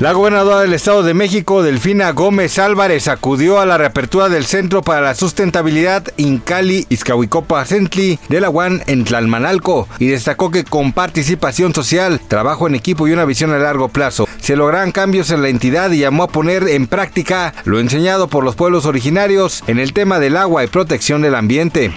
La gobernadora del Estado de México, Delfina Gómez Álvarez, acudió a la reapertura del Centro para la Sustentabilidad Incali Izcahuicopa Centli de la UAN en Tlalmanalco y destacó que con participación social, trabajo en equipo y una visión a largo plazo se logran cambios en la entidad y llamó a poner en práctica lo enseñado por los pueblos originarios en el tema del agua y protección del ambiente.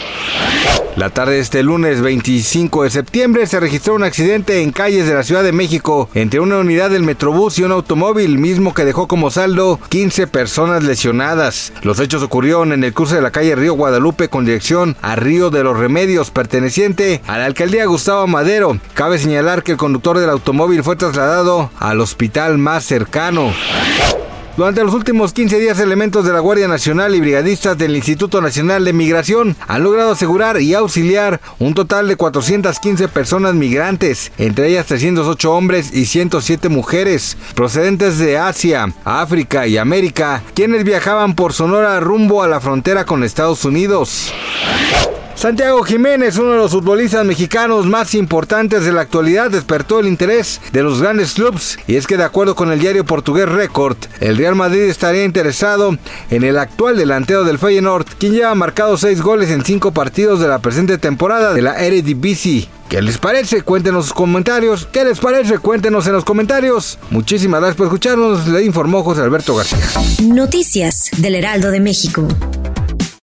La tarde de este lunes 25 de septiembre se registró un accidente en calles de la Ciudad de México entre una unidad del Metrobús y un automóvil, mismo que dejó como saldo 15 personas lesionadas. Los hechos ocurrieron en el curso de la calle Río Guadalupe con dirección a Río de los Remedios, perteneciente a la alcaldía Gustavo Madero. Cabe señalar que el conductor del automóvil fue trasladado al hospital más cercano. Durante los últimos 15 días, elementos de la Guardia Nacional y brigadistas del Instituto Nacional de Migración han logrado asegurar y auxiliar un total de 415 personas migrantes, entre ellas 308 hombres y 107 mujeres, procedentes de Asia, África y América, quienes viajaban por Sonora rumbo a la frontera con Estados Unidos. Santiago Jiménez, uno de los futbolistas mexicanos más importantes de la actualidad, despertó el interés de los grandes clubes y es que de acuerdo con el diario portugués Record, el Real Madrid estaría interesado en el actual delantero del Feyenoord, quien lleva marcado seis goles en cinco partidos de la presente temporada de la Eredivisie. ¿Qué les parece? Cuéntenos sus comentarios. ¿Qué les parece? Cuéntenos en los comentarios. Muchísimas gracias por escucharnos. Le informó José Alberto García. Noticias del Heraldo de México.